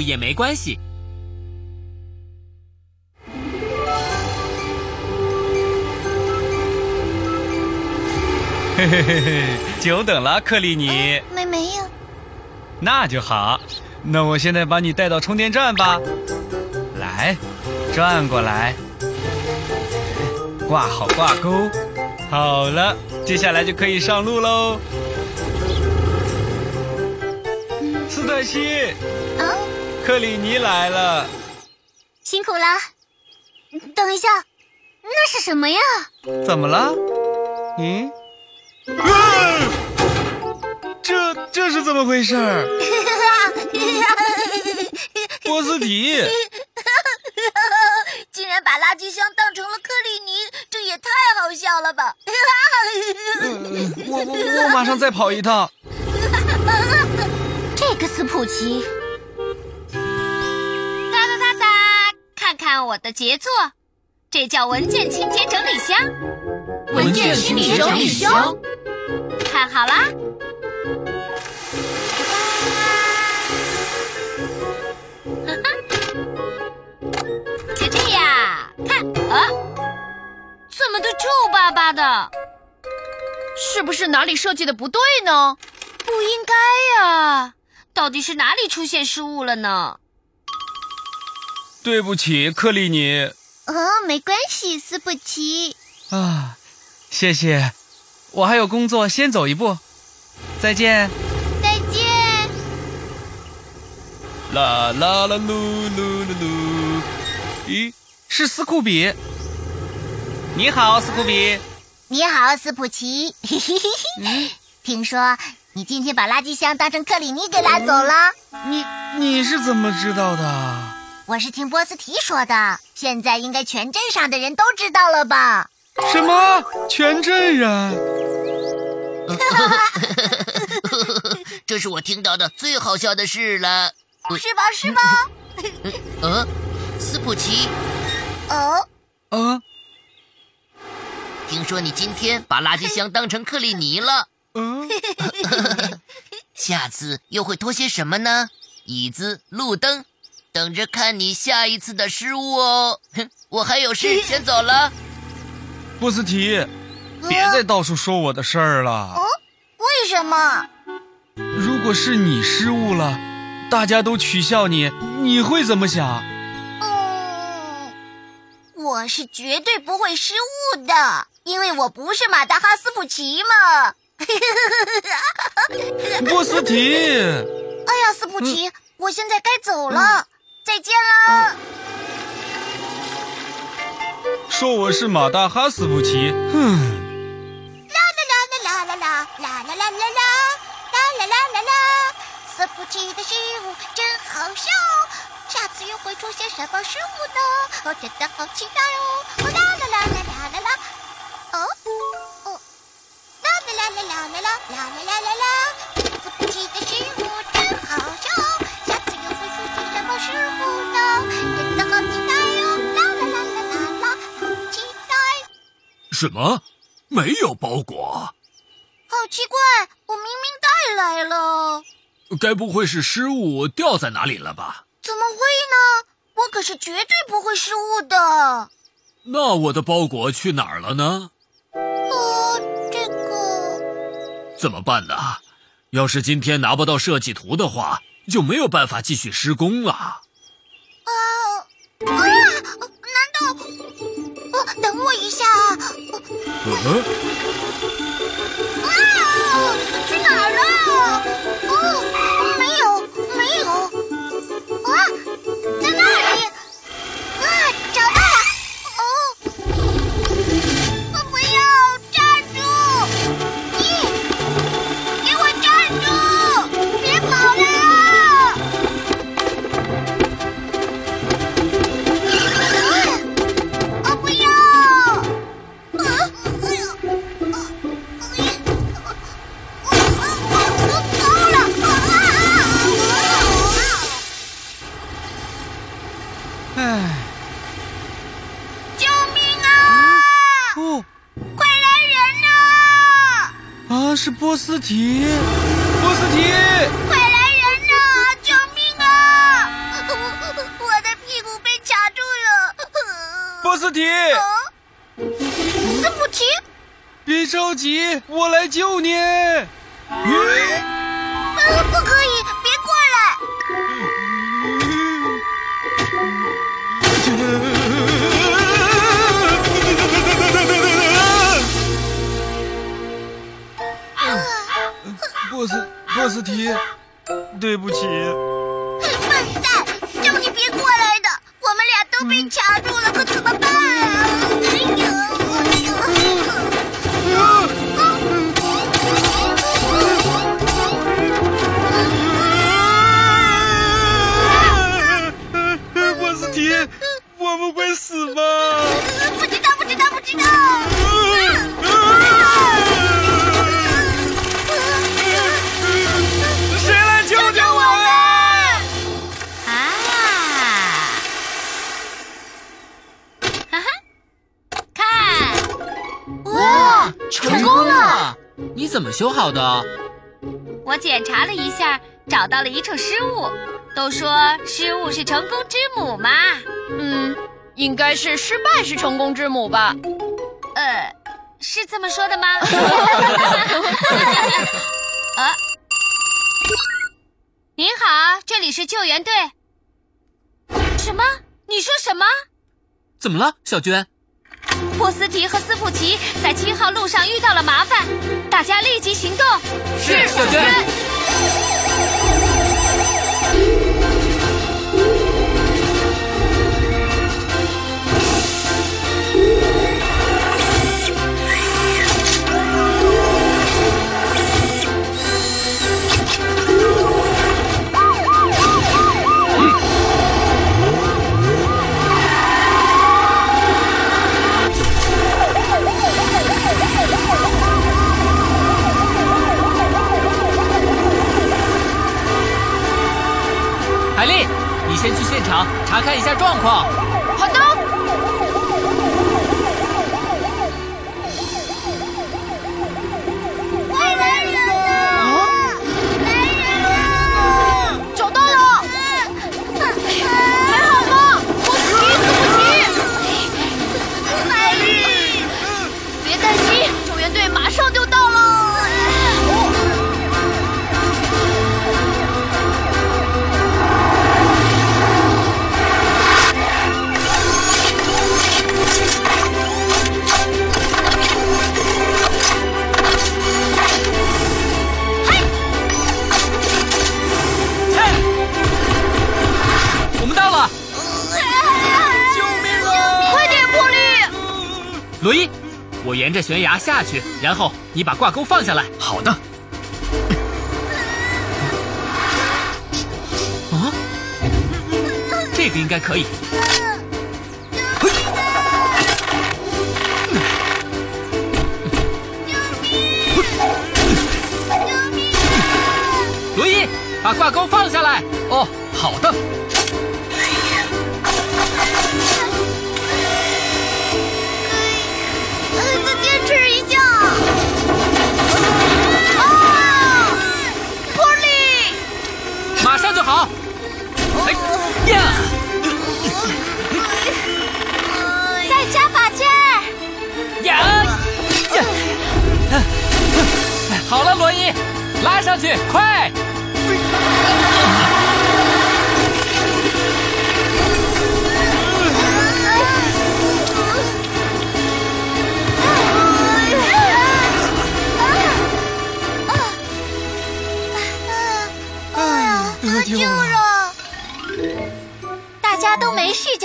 误也没关系。嘿嘿嘿嘿，久等了，克里尼。没没有。那就好，那我现在把你带到充电站吧。来，转过来，挂好挂钩。好了，接下来就可以上路喽。斯黛西，嗯，克里尼来了。辛苦了。等一下，那是什么呀？怎么了？嗯？啊！这这是怎么回事？波斯提 竟然把垃圾箱当成了克里尼，这也太好笑了吧！我我我马上再跑一趟。这个斯普奇，看看我的杰作，这叫文件清洁整理箱。文件清理整理箱。看好啦！哈哈，就这样，看啊，怎么都皱巴巴的？是不是哪里设计的不对呢？不应该呀！到底是哪里出现失误了呢？对不起，克里尼。哦，没关系，斯普奇。啊，谢谢。我还有工作，先走一步，再见。再见。啦啦啦噜噜噜噜。咦，是斯库比。你好，斯库比。你好，斯普奇。听说你今天把垃圾箱当成克里尼给拉走了。你你是怎么知道的？我是听波斯提说的。现在应该全镇上的人都知道了吧？什么？全镇人？这是我听到的最好笑的事了。是吧？是吧？呃，斯普奇。哦。啊？听说你今天把垃圾箱当成克里尼了。嗯。下次又会拖些什么呢？椅子、路灯，等着看你下一次的失误哦。哼，我还有事，先走了。波斯提，别再到处说我的事儿了。哦，为什么？如果是你失误了，大家都取笑你，你会怎么想？嗯，我是绝对不会失误的，因为我不是马达哈斯普奇嘛。波斯提，哎呀，斯普奇，我现在该走了，再见了。说我是马大哈斯普奇，哼！啦啦啦啦啦啦啦啦啦啦啦啦啦啦啦啦！斯普奇的失误真好笑，下次又会出现什么失误呢？我真的好期待哦！啦啦啦啦啦啦啦！哦哦！啦啦啦啦啦啦啦啦啦啦啦！斯普奇的失误什么？没有包裹？好奇怪，我明明带来了。该不会是失误掉在哪里了吧？怎么会呢？我可是绝对不会失误的。那我的包裹去哪儿了呢？呃，这个怎么办呢？要是今天拿不到设计图的话，就没有办法继续施工了。啊啊！难道？哦，等我一下啊！嗯？啊！去哪儿了？救命啊！哦，快来人呐、啊！啊，是波斯提，波斯提！快来人呐、啊！救命啊！我的屁股被卡住了。波斯提，斯普提，别着急，我来救你。嗯，不可以。斯波斯提，对不起。修好的？我检查了一下，找到了一处失误。都说失误是成功之母嘛。嗯，应该是失败是成功之母吧？呃，是这么说的吗？啊，您好，这里是救援队。什么？你说什么？怎么了，小娟？波斯提和斯普奇在七号路上遇到了麻烦，大家立即行动。是小娟。海丽，你先去现场查看一下状况。罗伊，我沿着悬崖下去，然后你把挂钩放下来。好的。啊，这个应该可以。罗伊，把挂钩放下来。哦，好的。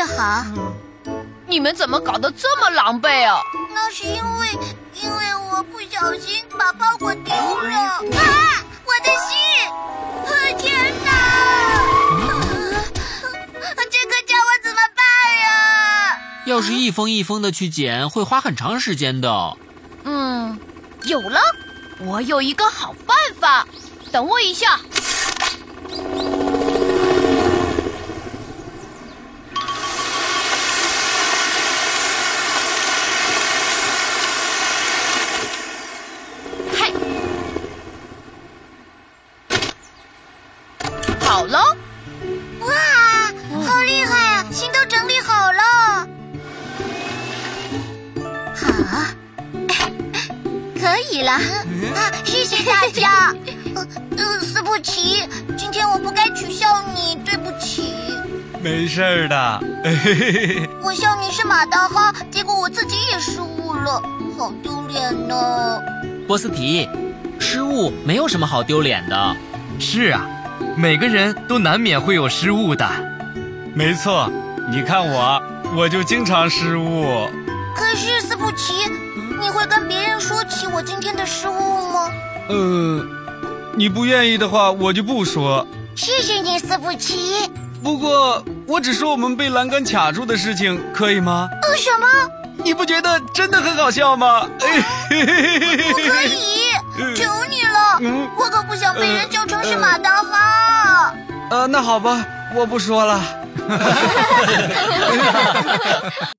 好。你们怎么搞得这么狼狈啊？那是因为，因为我不小心把包裹丢了。啊，我的信！啊，天哪！这可叫我怎么办呀？要是一封一封的去捡，会花很长时间的。嗯，有了，我有一个好办法。等我一下。了。啊，谢谢大家。呃呃，斯普奇，今天我不该取笑你，对不起。没事儿的。我笑你是马大哈，结果我自己也失误了，好丢脸呢。波斯提，失误没有什么好丢脸的。是啊，每个人都难免会有失误的。没错，你看我，我就经常失误。可是斯普奇，你会跟别人说起我今天的失误吗？呃，你不愿意的话，我就不说。谢谢你，斯普奇。不过，我只说我们被栏杆卡住的事情，可以吗？呃，什么？你不觉得真的很好笑吗？不可以，求你了，嗯我可不想被人叫成是马大哈。呃，那好吧，我不说了。